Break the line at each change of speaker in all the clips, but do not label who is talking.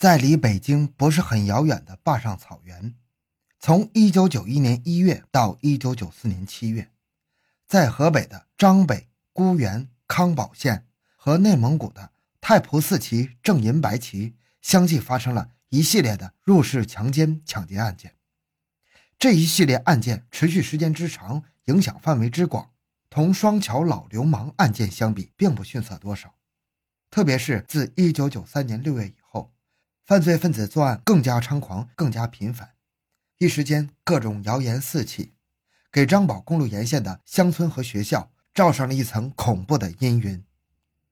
在离北京不是很遥远的坝上草原，从1991年1月到1994年7月，在河北的张北、沽源、康保县和内蒙古的太仆寺旗、正银白旗相继发生了一系列的入室强奸、抢劫案件。这一系列案件持续时间之长，影响范围之广，同双桥老流氓案件相比，并不逊色多少。特别是自1993年6月以。犯罪分子作案更加猖狂，更加频繁，一时间各种谣言四起，给张宝公路沿线的乡村和学校罩上了一层恐怖的阴云。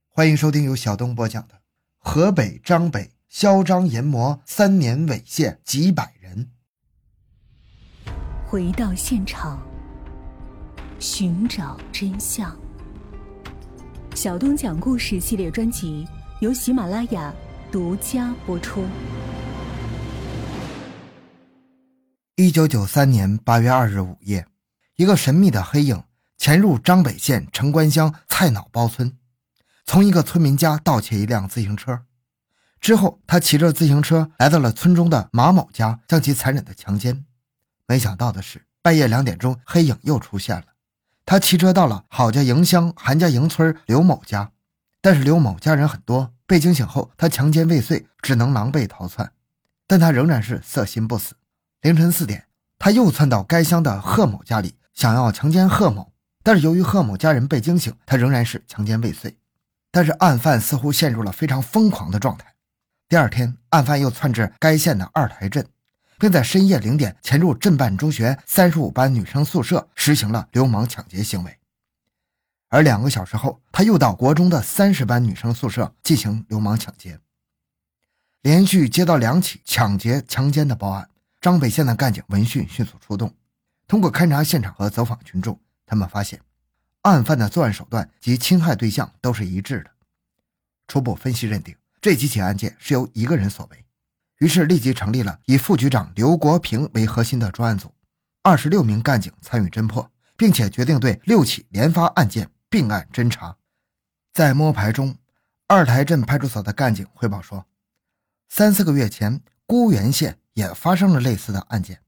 欢迎收听由小东播讲的《河北张北嚣张淫魔三年猥亵几百人》。
回到现场，寻找真相。小东讲故事系列专辑由喜马拉雅。独家播出。
一九九三年八月二日午夜，一个神秘的黑影潜入张北县城关乡菜脑包村，从一个村民家盗窃一辆自行车。之后，他骑着自行车来到了村中的马某家，将其残忍的强奸。没想到的是，半夜两点钟，黑影又出现了。他骑车到了郝家营乡韩家营村刘某家，但是刘某家人很多。被惊醒后，他强奸未遂，只能狼狈逃窜，但他仍然是色心不死。凌晨四点，他又窜到该乡的贺某家里，想要强奸贺某，但是由于贺某家人被惊醒，他仍然是强奸未遂。但是案犯似乎陷入了非常疯狂的状态。第二天，案犯又窜至该县的二台镇，并在深夜零点潜入镇办中学三十五班女生宿舍，实行了流氓抢劫行为。而两个小时后，他又到国中的三十班女生宿舍进行流氓抢劫。连续接到两起抢劫、强奸的报案，张北县的干警闻讯迅速出动。通过勘查现场和走访群众，他们发现案犯的作案手段及侵害对象都是一致的。初步分析认定，这几起案件是由一个人所为，于是立即成立了以副局长刘国平为核心的专案组，二十六名干警参与侦破，并且决定对六起连发案件。并案侦查，在摸排中，二台镇派出所的干警汇报说，三四个月前，沽源县也发生了类似的案件，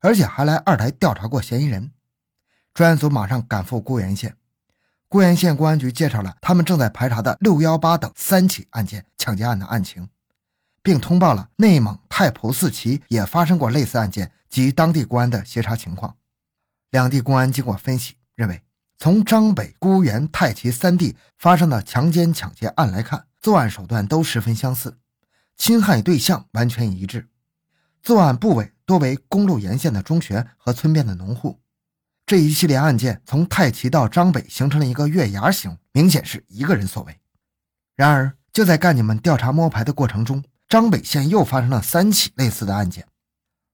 而且还来二台调查过嫌疑人。专案组马上赶赴沽源县，沽源县公安局介绍了他们正在排查的六幺八等三起案件抢劫案的案情，并通报了内蒙太仆寺旗也发生过类似案件及当地公安的协查情况。两地公安经过分析，认为。从张北、沽源、太齐三地发生的强奸、抢劫案来看，作案手段都十分相似，侵害对象完全一致，作案部位多为公路沿线的中学和村边的农户。这一系列案件从太齐到张北形成了一个月牙形，明显是一个人所为。然而，就在干警们调查摸排的过程中，张北县又发生了三起类似的案件。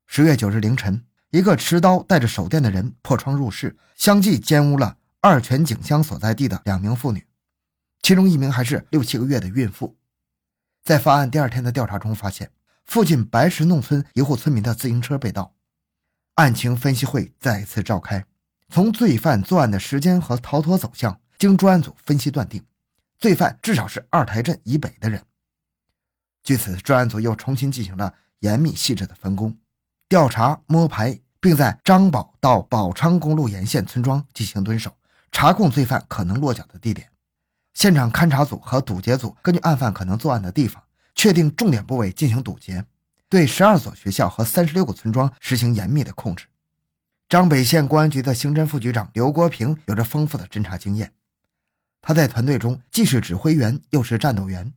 十月九日凌晨，一个持刀带着手电的人破窗入室，相继奸污了。二泉井乡所在地的两名妇女，其中一名还是六七个月的孕妇。在发案第二天的调查中，发现附近白石弄村一户村民的自行车被盗。案情分析会再次召开，从罪犯作案的时间和逃脱走向，经专案组分析断定，罪犯至少是二台镇以北的人。据此，专案组又重新进行了严密细致的分工，调查摸排，并在张宝到宝昌公路沿线村庄进行蹲守。查控罪犯可能落脚的地点，现场勘查组和堵截组根据案犯可能作案的地方，确定重点部位进行堵截，对十二所学校和三十六个村庄实行严密的控制。张北县公安局的刑侦副局长刘国平有着丰富的侦查经验，他在团队中既是指挥员又是战斗员，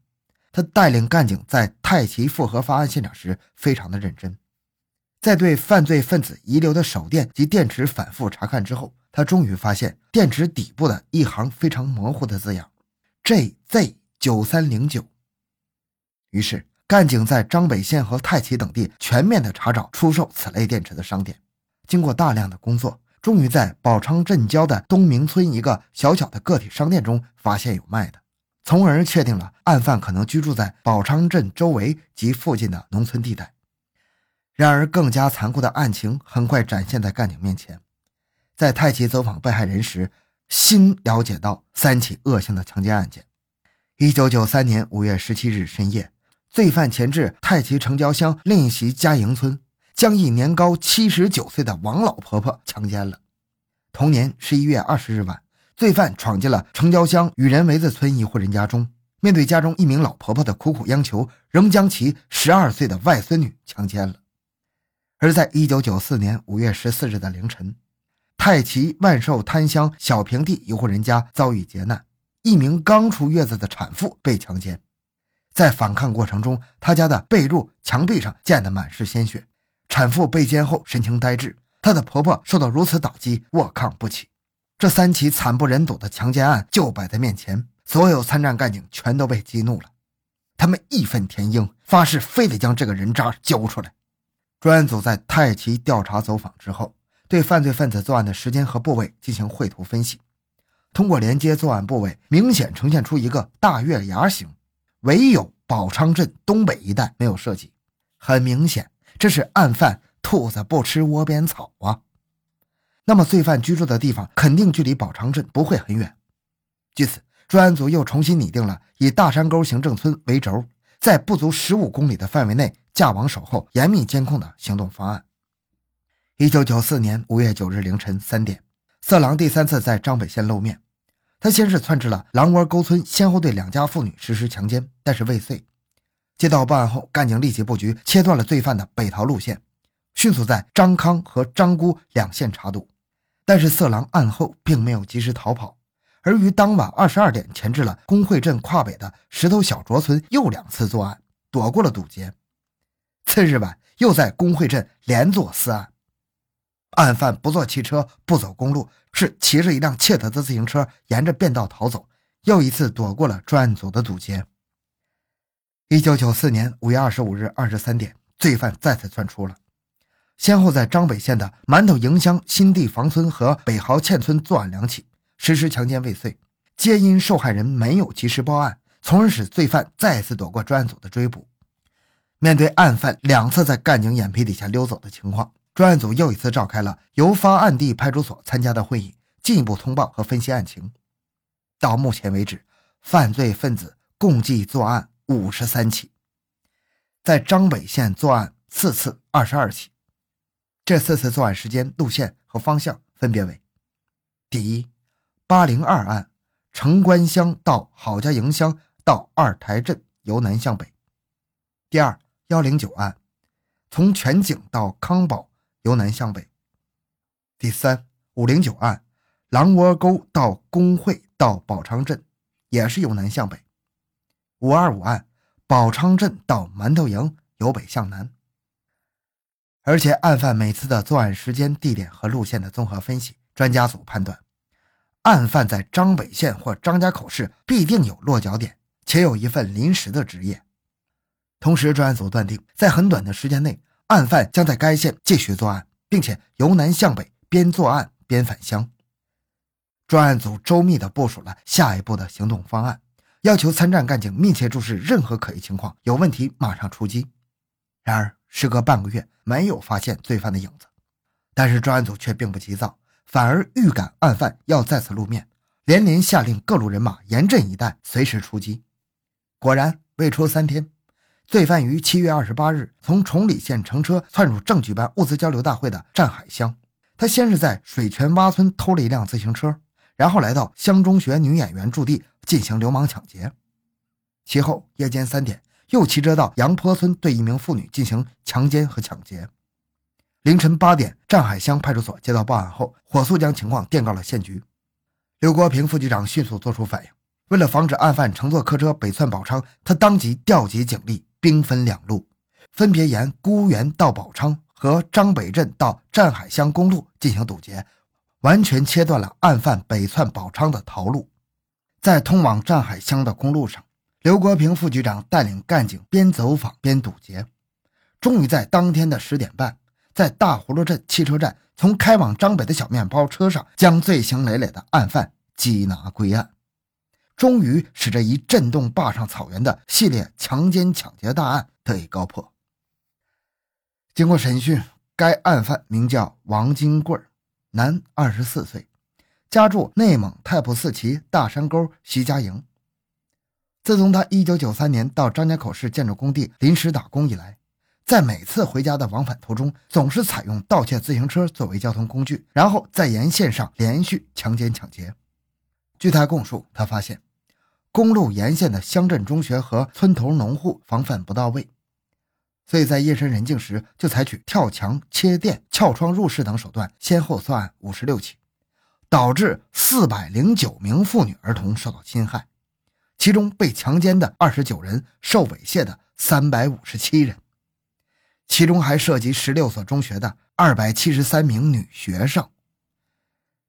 他带领干警在太齐复合发案现场时非常的认真。在对犯罪分子遗留的手电及电池反复查看之后，他终于发现电池底部的一行非常模糊的字样：“JZ 九三零九。”于是，干警在张北县和太齐等地全面的查找出售此类电池的商店。经过大量的工作，终于在宝昌镇郊的东明村一个小小的个体商店中发现有卖的，从而确定了案犯可能居住在宝昌镇周围及附近的农村地带。然而，更加残酷的案情很快展现在干警面前。在太极走访被害人时，新了解到三起恶性的强奸案件。一九九三年五月十七日深夜，罪犯潜至太齐城郊乡另一席家营村，将一年高七十九岁的王老婆婆强奸了。同年十一月二十日晚，罪犯闯进了城郊乡与人围子村一户人家中，面对家中一名老婆婆的苦苦央求，仍将其十二岁的外孙女强奸了。而在一九九四年五月十四日的凌晨，太齐万寿滩乡小平地一户人家遭遇劫难，一名刚出月子的产妇被强奸。在反抗过程中，他家的被褥、墙壁上溅得满是鲜血。产妇被奸后神情呆滞，她的婆婆受到如此打击，卧炕不起。这三起惨不忍睹的强奸案就摆在面前，所有参战干警全都被激怒了，他们义愤填膺，发誓非得将这个人渣交出来。专案组在太齐调查走访之后，对犯罪分子作案的时间和部位进行绘图分析，通过连接作案部位，明显呈现出一个大月牙形。唯有宝昌镇东北一带没有涉及，很明显，这是案犯兔子不吃窝边草啊。那么，罪犯居住的地方肯定距离宝昌镇不会很远。据此，专案组又重新拟定了以大山沟行政村为轴，在不足十五公里的范围内架网守候、严密监控的行动方案。一九九四年五月九日凌晨三点，色狼第三次在张北县露面。他先是窜至了狼窝沟村，先后对两家妇女实施强奸，但是未遂。接到报案后，干警立即布局，切断了罪犯的北逃路线，迅速在张康和张姑两县查堵。但是色狼案后并没有及时逃跑，而于当晚二十二点前至了工会镇跨北的石头小卓村，又两次作案，躲过了堵截。次日晚，又在工会镇连做四案。案犯不坐汽车，不走公路，是骑着一辆窃得的自行车，沿着便道逃走，又一次躲过了专案组的堵截。一九九四年五月二十五日二十三点，罪犯再次窜出了，先后在张北县的馒头营乡新地房村和北壕堑村作案两起，实施强奸未遂，皆因受害人没有及时报案，从而使罪犯再次躲过专案组的追捕。面对案犯两次在干警眼皮底下溜走的情况。专案组又一次召开了由发案地派出所参加的会议，进一步通报和分析案情。到目前为止，犯罪分子共计作案五十三起，在张北县作案四次，二十二起。这四次作案时间、路线和方向分别为：第一，八零二案，城关乡到郝家营乡到二台镇由南向北；第二，幺零九案，从全景到康宝。由南向北。第三五零九案，狼窝沟到工会到宝昌镇，也是由南向北。五二五案，宝昌镇到馒头营由北向南。而且案犯每次的作案时间、地点和路线的综合分析，专家组判断，案犯在张北县或张家口市必定有落脚点，且有一份临时的职业。同时，专案组断定，在很短的时间内。案犯将在该县继续作案，并且由南向北，边作案边返乡。专案组周密地部署了下一步的行动方案，要求参战干警密切注视任何可疑情况，有问题马上出击。然而，时隔半个月，没有发现罪犯的影子。但是，专案组却并不急躁，反而预感案犯要再次露面，连连下令各路人马严阵以待，随时出击。果然，未出三天。罪犯于七月二十八日从崇礼县乘车窜入正举办物资交流大会的占海乡。他先是在水泉洼村偷了一辆自行车，然后来到乡中学女演员驻地进行流氓抢劫。其后夜间三点，又骑车到杨坡村对一名妇女进行强奸和抢劫。凌晨八点，占海乡派出所接到报案后，火速将情况电告了县局。刘国平副局长迅速作出反应，为了防止案犯乘坐客车北窜宝昌，他当即调集警力。兵分两路，分别沿孤园到宝昌和张北镇到占海乡公路进行堵截，完全切断了案犯北窜宝昌的逃路。在通往占海乡的公路上，刘国平副局长带领干警边走访边堵截，终于在当天的十点半，在大葫芦镇汽车站，从开往张北的小面包车上，将罪行累累的案犯缉拿归案。终于使这一震动坝上草原的系列强奸抢劫大案得以告破。经过审讯，该案犯名叫王金贵，男，二十四岁，家住内蒙太仆寺旗大山沟徐家营。自从他1993年到张家口市建筑工地临时打工以来，在每次回家的往返途中，总是采用盗窃自行车作为交通工具，然后在沿线上连续强奸抢劫。据他供述，他发现公路沿线的乡镇中学和村头农户防范不到位，所以在夜深人静时就采取跳墙、切电、撬窗入室等手段，先后作案五十六起。导致四百零九名妇女儿童受到侵害，其中被强奸的二十九人，受猥亵的三百五十七人，其中还涉及十六所中学的二百七十三名女学生。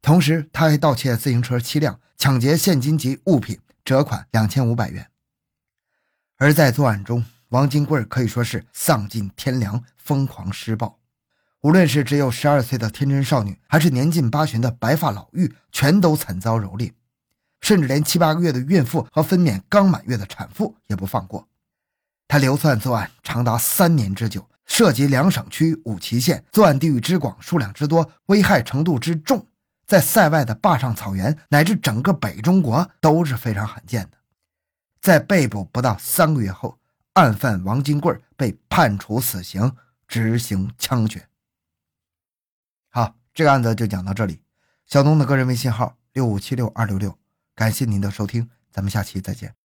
同时，他还盗窃自行车七辆，抢劫现金及物品，折款两千五百元。而在作案中，王金贵可以说是丧尽天良，疯狂施暴。无论是只有十二岁的天真少女，还是年近八旬的白发老妪，全都惨遭蹂躏，甚至连七八个月的孕妇和分娩刚满月的产妇也不放过。他流窜作案长达三年之久，涉及两省区五旗县，作案地域之广、数量之多、危害程度之重，在塞外的坝上草原乃至整个北中国都是非常罕见的。在被捕不到三个月后，案犯王金贵被判处死刑，执行枪决。好，这个案子就讲到这里。小东的个人微信号六五七六二六六，感谢您的收听，咱们下期再见。